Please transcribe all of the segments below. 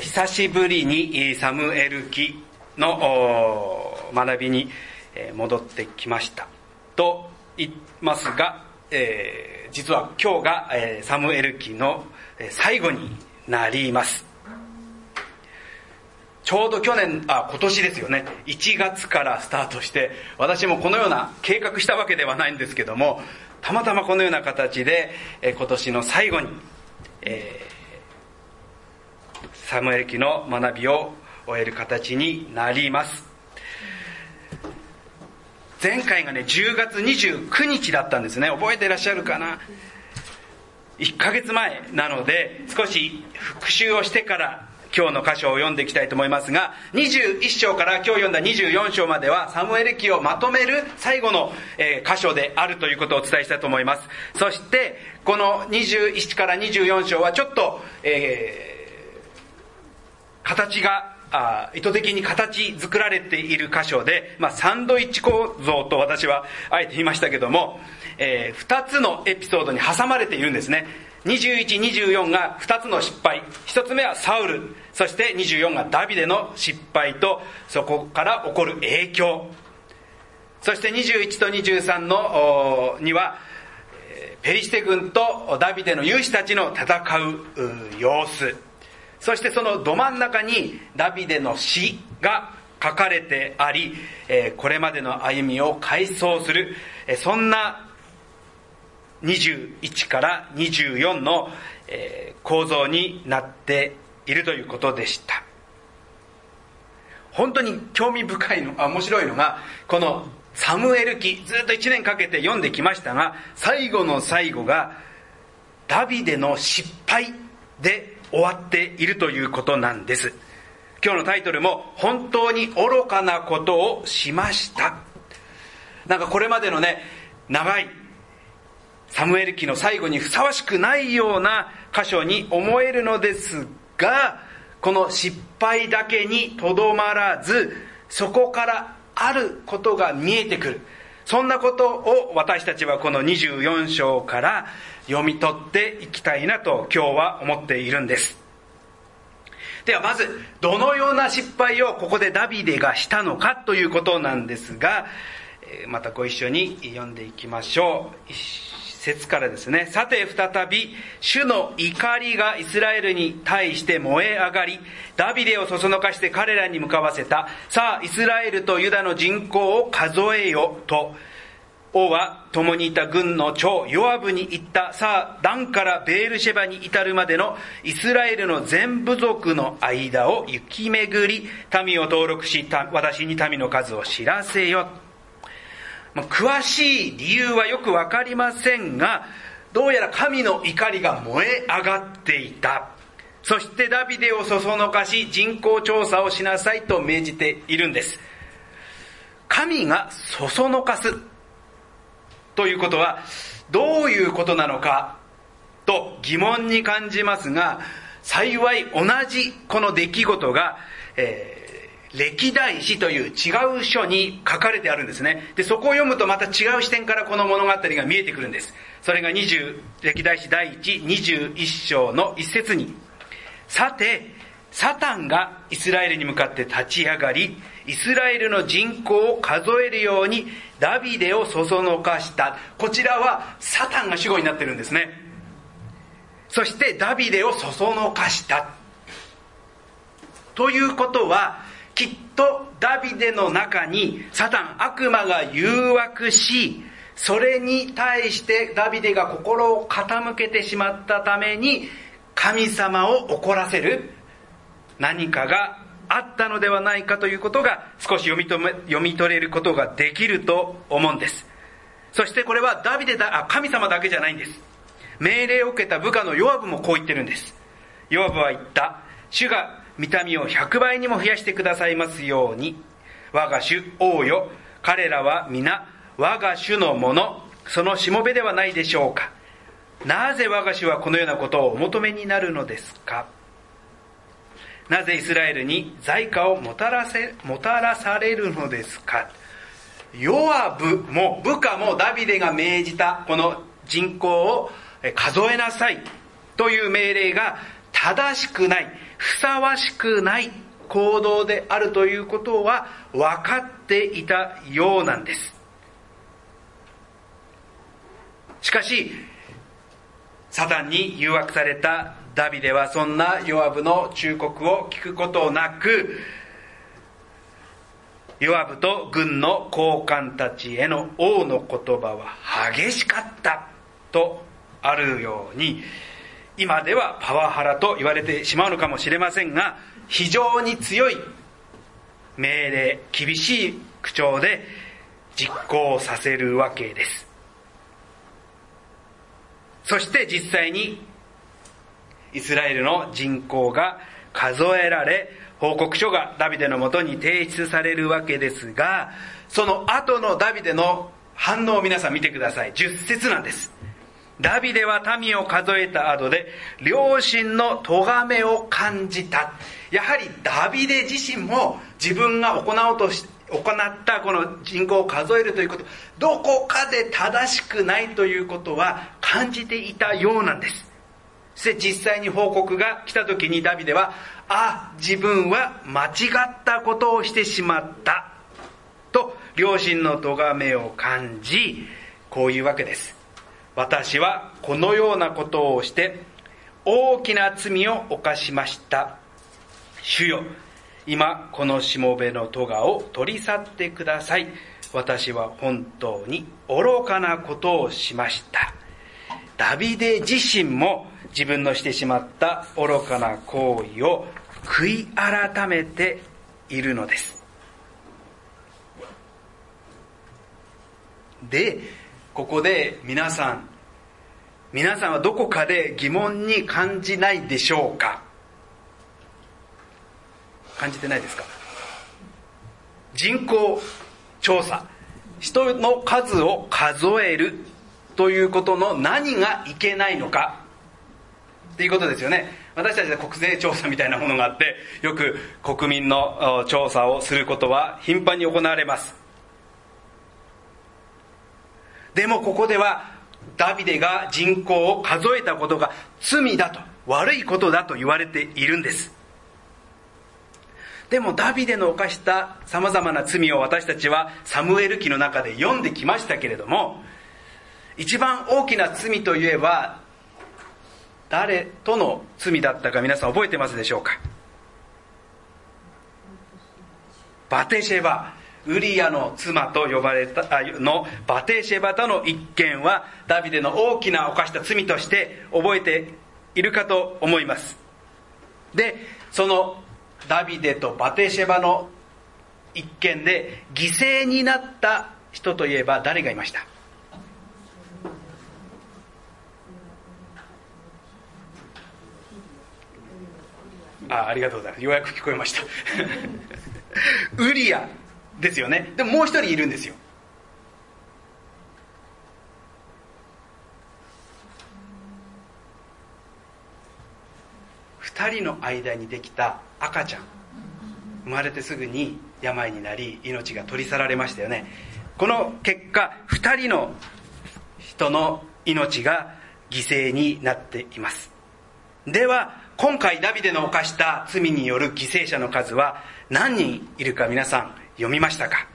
久しぶりにサムエル記の学びに戻ってきましたと言いますが、えー、実は今日がサムエル記の最後になりますちょうど去年、あ、今年ですよね。1月からスタートして、私もこのような計画したわけではないんですけども、たまたまこのような形で、え今年の最後に、え、サムエル記の学びを終える形になります。前回がね、10月29日だったんですね。覚えてらっしゃるかな？1ヶ月前なので、少し復習をしてから今日の箇所を読んでいきたいと思いますが、21章から今日読んだ24章まではサムエル記をまとめる最後の、え箇所であるということをお伝えしたいと思います。そして、この21から24章はちょっと、えー、形があ意図的に形作られている箇所で、まあ、サンドイッチ構造と私はあえて言いましたけども、えー、2つのエピソードに挟まれているんですね。21、24が2つの失敗。1つ目はサウル。そして24がダビデの失敗と、そこから起こる影響。そして21と23のには、ペリシテ軍とダビデの勇士たちの戦う様子。そしてそのど真ん中にダビデの死が書かれてあり、えこれまでの歩みを回想する、えそんな21から24のえ構造になっているということでした。本当に興味深いの、あ面白いのが、このサムエル記、ずっと1年かけて読んできましたが、最後の最後が、ダビデの失敗で終わっているということなんです。今日のタイトルも、本当に愚かなことをしました。なんかこれまでのね、長いサムエル記の最後にふさわしくないような箇所に思えるのですが、この失敗だけにとどまらず、そこからあることが見えてくる。そんなことを私たちはこの24章から読み取っていきたいなと今日は思っているんです。ではまず、どのような失敗をここでダビデがしたのかということなんですが、またご一緒に読んでいきましょう一。節からですね、さて再び、主の怒りがイスラエルに対して燃え上がり、ダビデをそそのかして彼らに向かわせた。さあ、イスラエルとユダの人口を数えよと、王は共にいた軍の長ヨアブに言った。さあ、ダンからベールシェバに至るまでのイスラエルの全部族の間を行き巡り、民を登録し、私に民の数を知らせよ。詳しい理由はよくわかりませんが、どうやら神の怒りが燃え上がっていた。そしてダビデをそそのかし人口調査をしなさいと命じているんです。神がそそのかすということはどういうことなのかと疑問に感じますが、幸い同じこの出来事が、えー歴代史という違う書に書かれてあるんですね。で、そこを読むとまた違う視点からこの物語が見えてくるんです。それが20、歴代史第1、21章の一節に、さて、サタンがイスラエルに向かって立ち上がり、イスラエルの人口を数えるようにダビデをそそのかした。こちらはサタンが主語になってるんですね。そしてダビデをそそのかした。ということは、きっとダビデの中にサタン、悪魔が誘惑し、それに対してダビデが心を傾けてしまったために、神様を怒らせる何かがあったのではないかということが少し読みめ読み取れることができると思うんです。そしてこれはダビデだ、あ、神様だけじゃないんです。命令を受けた部下のヨアブもこう言ってるんです。ヨアブは言った。主が見た目を100倍にも増やしてくださいますように。我が主王よ。彼らは皆我が主のもの、そのしもべではないでしょうか。なぜ我が主はこのようなことをお求めになるのですか？なぜイスラエルに財貨をもたらせ、もたらされるのですか？ヨアブも部下もダビデが命じたこの人口を数えなさいという命令が正しくないふさわしくない行動であるということは分かっていたようなんです。しかしサタンに誘惑されたダビデはそんなヨアブの忠告を聞くことなくヨアブと軍の高官たちへの王の言葉は激しかったとあるように今ではパワハラと言われてしまうのかもしれませんが非常に強い命令厳しい口調で実行させるわけです。そして実際にイスラエルの人口が数えられ報告書がダビデのもとに提出されるわけですが、その後のダビデの反応を皆さん見てください。10節なんです。ダビデは民を数えた後で、両親の咎めを感じた。やはりダビデ自身も自分が行おうとしったこの人口を数えるということ、どこかで正しくないということは感じていたようなんです。そして実際に報告が来た時にダビデは、あ、自分は間違ったことをしてしまった。と、両親の咎めを感じ、こういうわけです。私はこのようなことをして、大きな罪を犯しました。主よ、今このしもべの咎を取り去ってください。私は本当に愚かなことをしました。ダビデ自身も自分のしてしまった愚かな行為を悔い改めているのです。で、ここで皆さん、皆さんはどこかで疑問に感じないでしょうか？感じてないですか？人口調査、人の数を数えるということの何がいけないのかっていうことですよね。私たちで国税調査みたいなものがあって、よく国民の調査をすることは頻繁に行われます。でもここでは、ダビデが人口を数えたことが罪だと、悪いことだと言われているんです。でもダビデの犯した様々な罪を私たちはサムエル記の中で読んできましたけれども、一番大きな罪といえば誰との罪だったか皆さん覚えてますでしょうか？バテシェバ。ウリアの妻と呼ばれたのバテシェバとの一件はダビデの大きな犯した罪として覚えているかと思います。でそのダビデとバテシェバの一件で犠牲になった人といえば誰がいました？あありがとうございます。ようやく聞こえました。ウリアですよね。でももう一人いるんですよ。二人の間にできた赤ちゃん。生まれてすぐに病になり命が取り去られましたよね。この結果二人の人の命が犠牲になっています。では今回ダビデの犯した罪による犠牲者の数は何人いるか皆さん読みましたか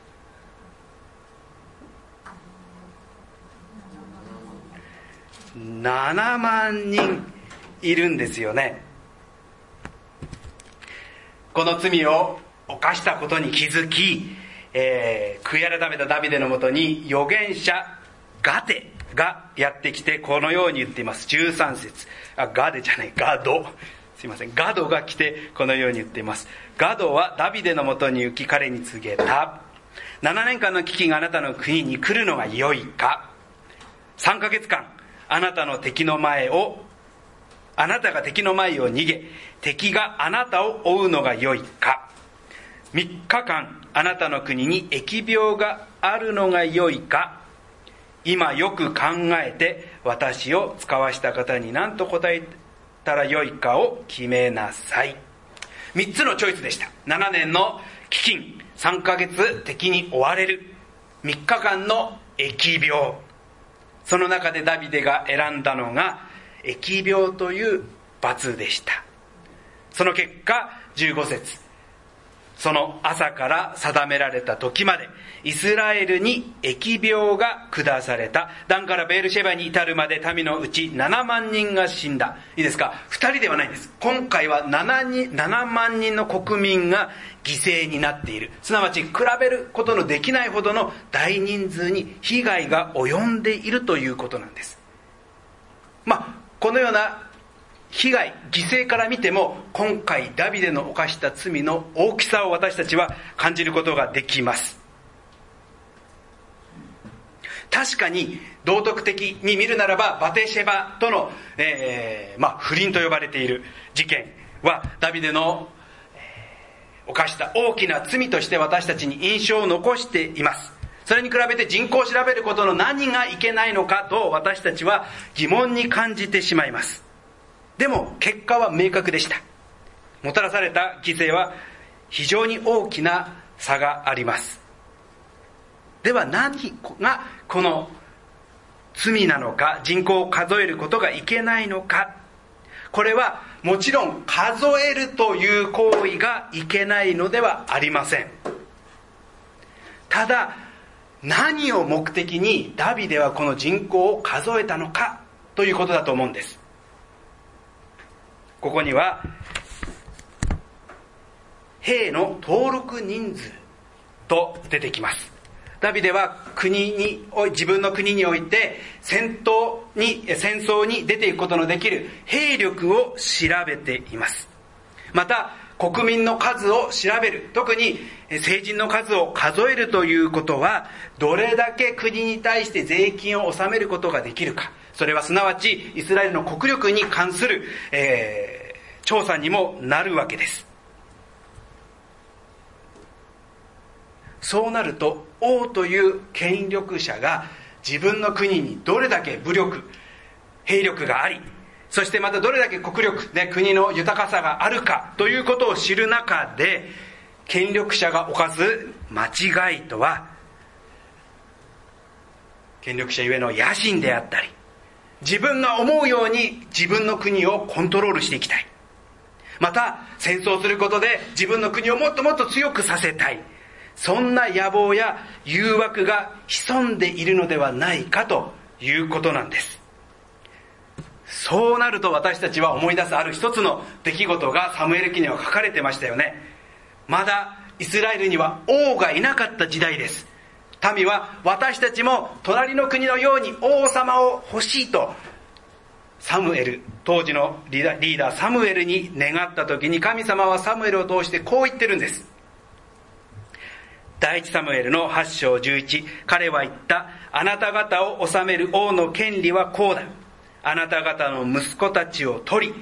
？7万人いるんですよね。この罪を犯したことに気づき、えー、悔い改めたダビデのもとに預言者ガテがやってきてこのように言っています13節あガデじゃないガドすいません。ガドが来てこのように言っています。ガドはダビデのもとに行き彼に告げた。7年間の危機があなたの国に来るのが良いか。3ヶ月間、あなたの敵の前を、あなたが敵の前を逃げ、敵があなたを追うのが良いか。3日間、あなたの国に疫病があるのが良いか。今よく考えて私を使わした方に何と答えたらよいかを決めなさい。3つのチョイスでした。7年の飢饉、3ヶ月敵に追われる、3日間の疫病。その中でダビデが選んだのが、疫病という罰でした。その結果、15節その朝から定められた時まで、イスラエルに疫病が下された。ダンからベールシェバに至るまで民のうち7万人が死んだ。いいですか ?2 人ではないんです。今回は 7, 人7万人の国民が犠牲になっている。すなわち比べることのできないほどの大人数に被害が及んでいるということなんです。このような被害、犠牲から見ても、今回ダビデの犯した罪の大きさを私たちは感じることができます。確かに道徳的に見るならばバテシェバとの、えー、まあ、不倫と呼ばれている事件はダビデの、犯した大きな罪として私たちに印象を残していますそれに比べて人口を調べることの何がいけないのかと私たちは疑問に感じてしまいます。でも結果は明確でした。もたらされた犠牲は非常に大きな差があります。では何がこの罪なのか人口を数えることがいけないのか。これはもちろん数えるという行為がいけないのではありません。ただ何を目的にダビデはこの人口を数えたのかということだと思うんです。ここには兵の登録人数と出てきます。ダビデは国に自分の国において戦闘に戦争に出ていくことのできる兵力を調べています。また国民の数を調べる。特に成人の数を数えるということはどれだけ国に対して税金を納めることができるか。それはすなわちイスラエルの国力に関する、えー、調査にもなるわけです。そうなると王という権力者が自分の国にどれだけ武力兵力がありそしてまたどれだけ国力で国の豊かさがあるかということを知る中で権力者が犯す間違いとは権力者ゆえの野心であったり自分が思うように自分の国をコントロールしていきたいまた戦争することで自分の国をもっともっと強くさせたいそんな野望や誘惑が潜んでいるのではないかということなんです。そうなると私たちは思い出すある一つの出来事がサムエル記には書かれてましたよね。まだイスラエルには王がいなかった時代です。民は私たちも隣の国のように王様を欲しいとサムエル、当時のリーダーサムエルに願った時に神様はサムエルを通してこう言ってるんです。第一サムエルの8章11彼は言ったあなた方を治める王の権利はこうだあなた方の息子たちを取り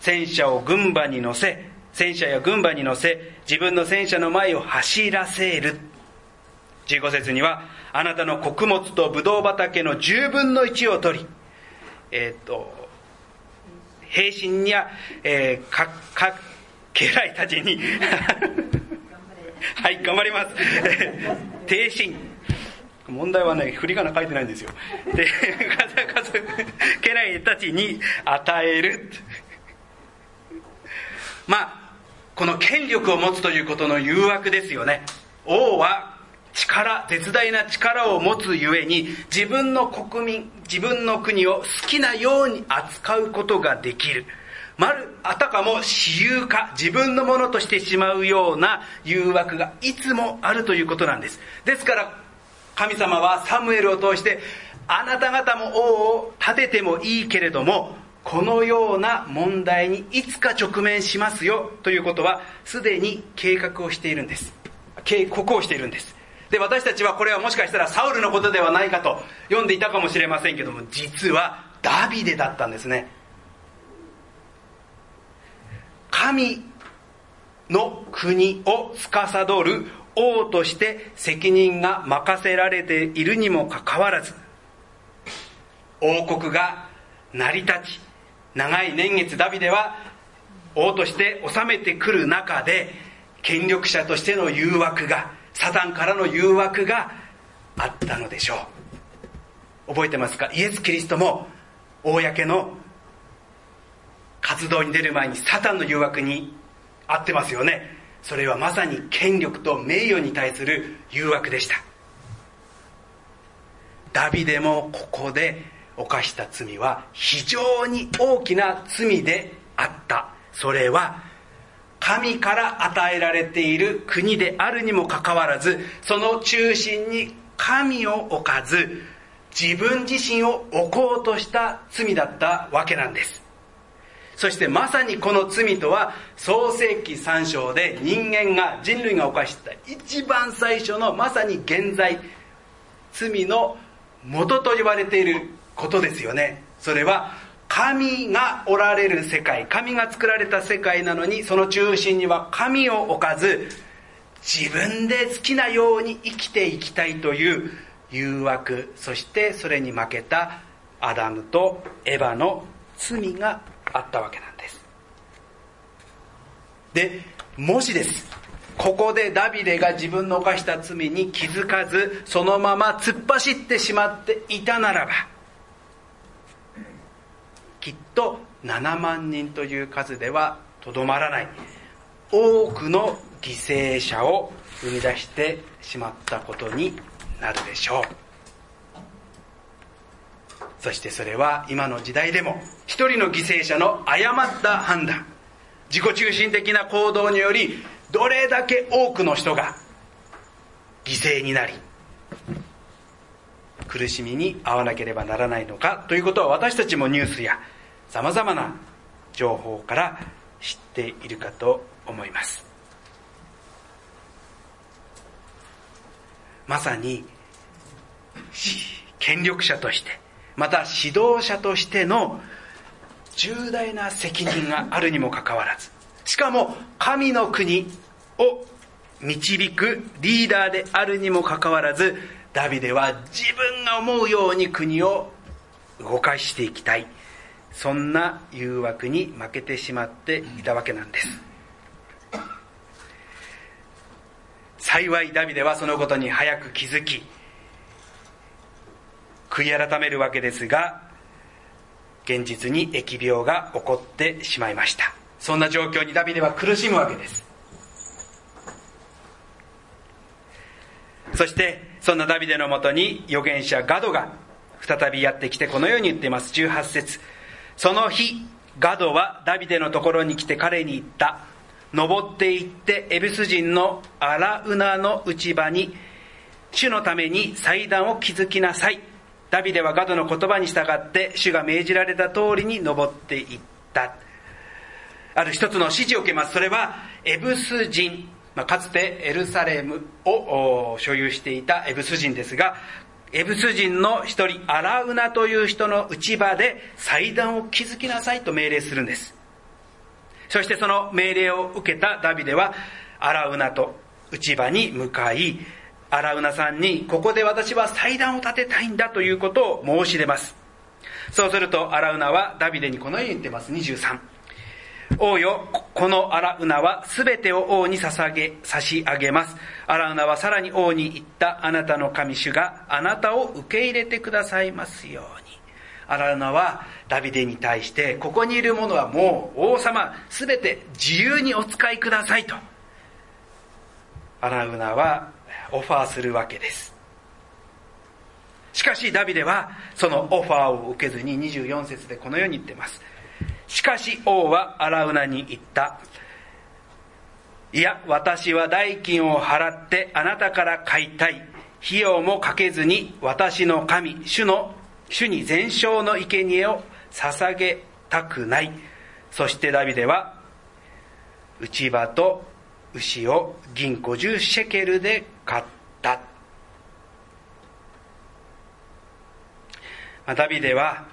戦車を軍馬に乗せ戦車や軍馬に乗せ自分の戦車の前を走らせる15節にはあなたの穀物とブドウ畑の10分の1を取りえっ、と兵士や、えー、かか家来たちに はい、頑張ります。低心。問題はね、振り仮名書いてないんですよ。で、数々、家来たちに与える。まあ、この権力を持つということの誘惑ですよね。王は力、絶大な力を持つゆえに、自分の国民、自分の国を好きなように扱うことができる。まる、あたかも私有化、自分のものとしてしまうような誘惑がいつもあるということなんです。ですから、神様はサムエルを通して、あなた方も王を立ててもいいけれども、このような問題にいつか直面しますよということは、すでに計画をしているんです。警告をしているんです。で、私たちはこれはもしかしたらサウルのことではないかと読んでいたかもしれませんけども、実はダビデだったんですね。神の国を司る王として責任が任せられているにもかかわらず王国が成り立ち長い年月ダビデは王として治めてくる中で権力者としての誘惑がサタンからの誘惑があったのでしょう。覚えてますか？イエス・キリストも公の活動に出る前にサタンの誘惑に合ってますよね。それはまさに権力と名誉に対する誘惑でした。ダビデもここで犯した罪は非常に大きな罪であった。それは神から与えられている国であるにもかかわらずその中心に神を置かず自分自身を置こうとした罪だったわけなんです。そしてまさにこの罪とは創世紀3章で人間が人類が犯してた一番最初のまさに現在罪の元と言われていることですよね。それは神がおられる世界神が作られた世界なのにその中心には神を置かず自分で好きなように生きていきたいという誘惑そしてそれに負けたアダムとエヴァの罪があったわけなんです。でもしです。ここでダビデが自分の犯した罪に気づかずそのまま突っ走ってしまっていたならばきっと7万人という数ではとどまらない。多くの犠牲者を生み出してしまったことになるでしょう。そしてそれは今の時代でも一人の犠牲者の誤った判断。自己中心的な行動によりどれだけ多くの人が犠牲になり苦しみに遭わなければならないのかということは私たちもニュースやさまざまな情報から知っているかと思います。まさに権力者としてまた指導者としての重大な責任があるにもかかわらずしかも神の国を導くリーダーであるにもかかわらずダビデは自分が思うように国を動かしていきたい。そんな誘惑に負けてしまっていたわけなんです。幸いダビデはそのことに早く気づき悔い改めるわけですが現実に疫病が起こってしまいました。そんな状況にダビデは苦しむわけです。そしてそんなダビデのもとに預言者ガドが再びやってきてこのように言っています。18節。その日ガドはダビデのところに来て彼に言った。登って行ってエビス人のアラウナの内場に主のために祭壇を築きなさい。ダビデはガドの言葉に従って主が命じられた通りに登っていった。ある一つの指示を受けます。それはエブス人。まあ、かつてエルサレムを所有していたエブス人ですが、エブス人の一人、アラウナという人の内場で祭壇を築きなさいと命令するんです。そしてその命令を受けたダビデは、アラウナと内場に向かい、アラウナさんに、ここで私は祭壇を建てたいんだということを申し出ます。そうすると、アラウナはダビデにこのように言ってます。23。王よ、この荒ウナは全てを王に捧げ、差し上げます。荒ウナはさらに王に言った、あなたの神主があなたを受け入れてくださいますように。荒ウナはダビデに対して、ここにいる者はもう王様、全て自由にお使いくださいと。荒ウナはオファーするわけです。しかしダビデはそのオファーを受けずに24節でこのように言っています。しかし王はアラウナに言った。いや、私は代金を払ってあなたから買いたい。費用もかけずに私の神、主の、主に全焼の生贄を捧げたくない。そしてダビデは、内場と牛を銀50シェケルで買った。ダビデは、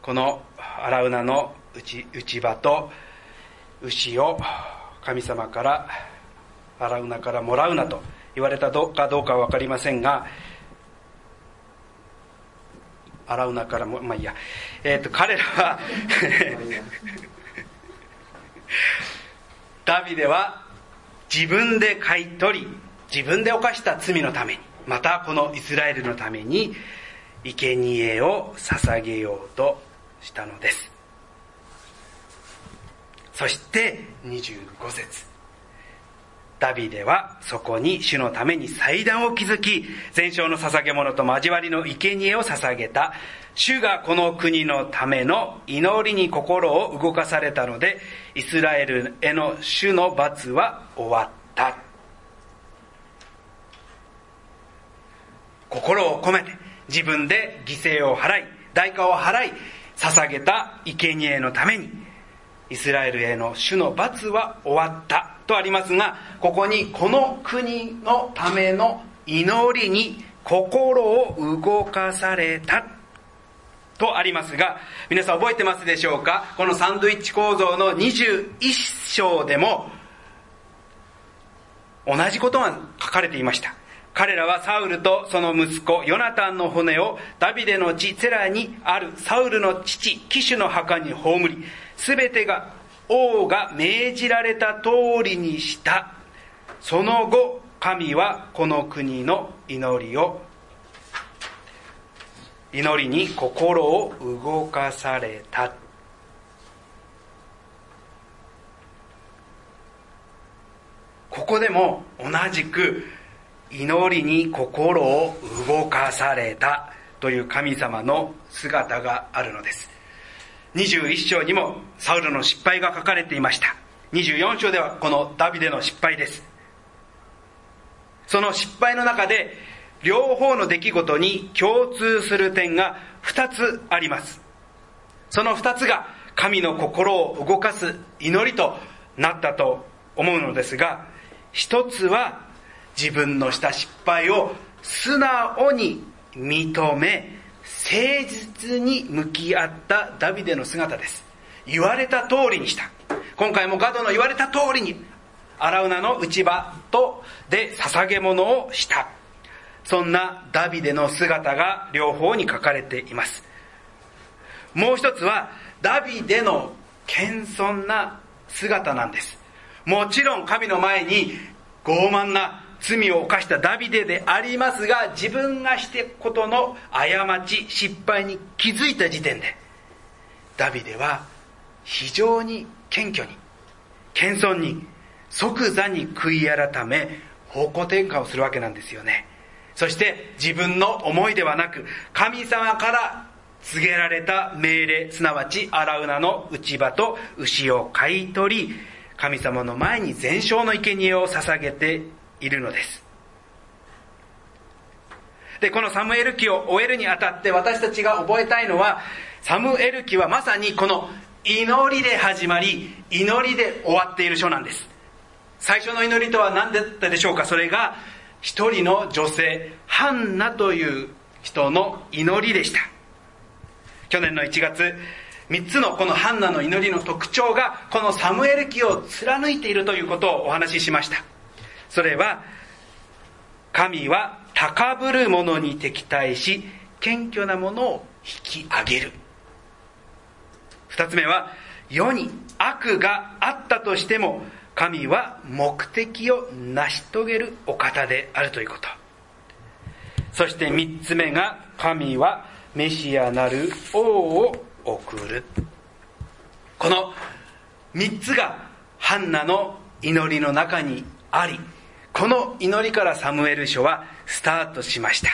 このアラウナの内内場と牛を神様から洗うなからもらうなと言われたかどうかは分かりませんが洗うなからもまあいいや、えーと、と彼らは ダビデは自分で買い取り自分で犯した罪のためにまたこのイスラエルのために生贄を捧げようとしたのですそして25節ダビデはそこに主のために祭壇を築き、全焼の捧げ物と交わりの生贄を捧げた。主がこの国のための祈りに心を動かされたので、イスラエルへの主の罰は終わった。心を込めて自分で犠牲を払い、代価を払い、捧げた生贄のために、イスラエルへの主の罰は終わったとありますが、ここにこの国のための祈りに心を動かされたとありますが、皆さん覚えてますでしょうか？このサンドイッチ構造の21章でも同じことが書かれていました。彼らはサウルとその息子ヨナタンの骨をダビデの地セラにあるサウルの父騎手の墓に葬り、すべてが王が命じられた通りにした。その後、神はこの国の祈りを、祈りに心を動かされた。ここでも同じく祈りに心を動かされたという神様の姿があるのです。21章にもサウルの失敗が書かれていました。24章ではこのダビデの失敗です。その失敗の中で両方の出来事に共通する点が2つあります。その2つが神の心を動かす祈りとなったと思うのですが、一つは自分のした失敗を素直に認め、誠実に向き合ったダビデの姿です。言われた通りにした。今回もガドの言われた通りに、アラウナの内場とで捧げ物をした。そんなダビデの姿が両方に書かれています。もう一つは、ダビデの謙遜な姿なんです。もちろん神の前に傲慢な罪を犯したダビデでありますが、自分がしてことの過ち、失敗に気づいた時点で、ダビデは非常に謙虚に、謙遜に、即座に悔い改め、方向転換をするわけなんですよね。そして自分の思いではなく、神様から告げられた命令、すなわち荒ナの内場と牛を買い取り、神様の前に全焼の生贄を捧げているのです。で、このサムエル記を終えるにあたって私たちが覚えたいのは、サムエル記はまさにこの祈りで始まり、祈りで終わっている書なんです。最初の祈りとは何だったでしょうか？それが、一人の女性、ハンナという人の祈りでした。去年の1月、三つのこのハンナの祈りの特徴が、このサムエル記を貫いているということをお話ししました。それは、神は高ぶる者に敵対し、謙虚な者を引き上げる。二つ目は、世に悪があったとしても、神は目的を成し遂げるお方であるということ。そして三つ目が、神はメシアなる王を送る。この三つがハンナの祈りの中にあり、この祈りからサムエル書はスタートしました。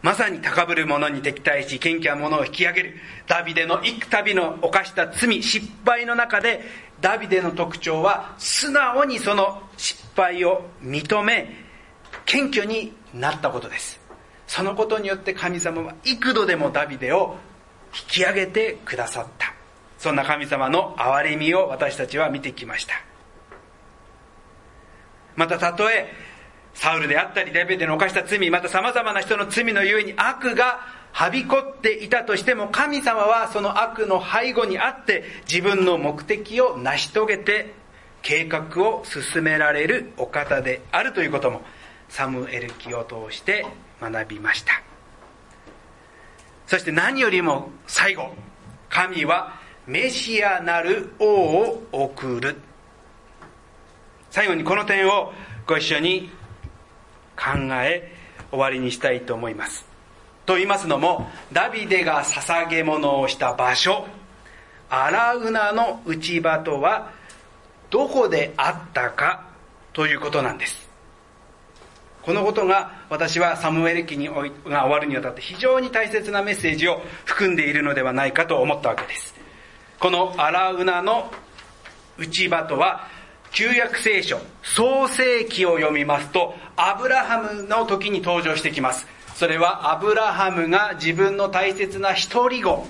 まさに高ぶる者に敵対し、謙虚な者を引き上げる。ダビデの幾度の犯した罪、失敗の中で、ダビデの特徴は、素直にその失敗を認め、謙虚になったことです。そのことによって神様は幾度でもダビデを引き上げてくださった。そんな神様の憐れみを私たちは見てきました。またたとえ、サウルであったり、ダビデの犯した罪、また様々な人の罪のゆえに悪がはびこっていたとしても、神様はその悪の背後にあって、自分の目的を成し遂げて、計画を進められるお方であるということも、サムエル記を通して学びました。そして何よりも最後、神はメシアなる王を送る。最後にこの点をご一緒に考え終わりにしたいと思います。と言いますのも、ダビデが捧げ物をした場所、荒ナの内場とはどこであったかということなんです。このことが私はサムエル記にが終わるにあたって非常に大切なメッセージを含んでいるのではないかと思ったわけです。この荒ナの内場とは旧約聖書創世記を読みますとアブラハムの時に登場してきます。それはアブラハムが自分の大切な一人子。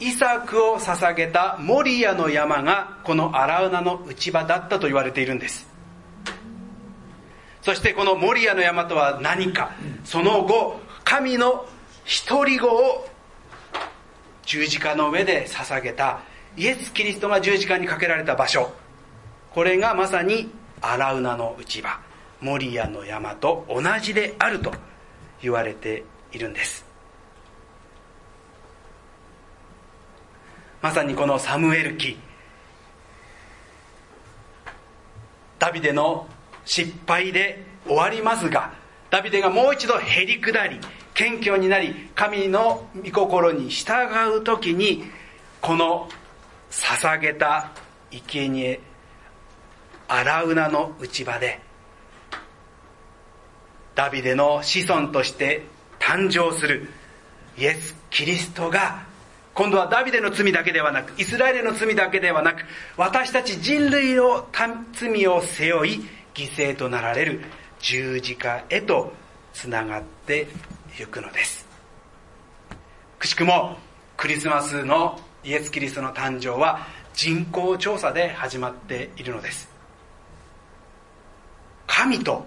イサクを捧げたモリアの山がこのアラウナの内場だったと言われているんです。そしてこのモリアの山とは何か。その後神の一人子を十字架の上で捧げたイエス・キリストが十字架にかけられた場所。これがまさにアラウナの内場。モリアの山と同じであると。言われているんです。まさにこのサムエル記。ダビデの失敗で終わりますがダビデがもう一度へり下り謙虚になり神の御心に従う時にこの捧げた生贄荒ウナの内場でダビデの子孫として誕生する。イエス・キリストが今度はダビデの罪だけではなくイスラエルの罪だけではなく私たち人類の罪を背負い犠牲となられる十字架へとつながっていくのです。くしくもクリスマスのイエス・キリストの誕生は人口調査で始まっているのです。神と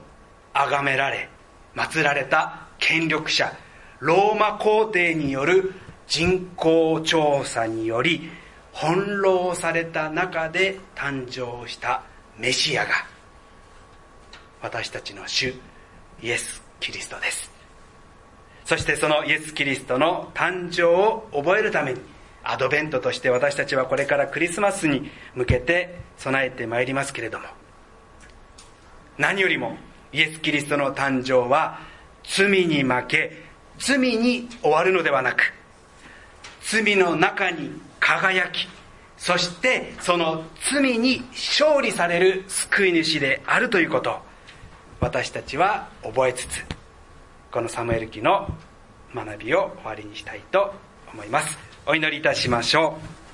崇められ祀られた権力者ローマ皇帝による人口調査により翻弄された中で誕生したメシアが私たちの主イエス・キリストです。そしてそのイエス・キリストの誕生を覚えるためにアドベントとして私たちはこれからクリスマスに向けて備えてまいりますけれども何よりもイエス・キリストの誕生は罪に負け罪に終わるのではなく罪の中に輝きそしてその罪に勝利される救い主であるということ私たちは覚えつつこのサムエル記の学びを終わりにしたいと思います。お祈りいたしましょう。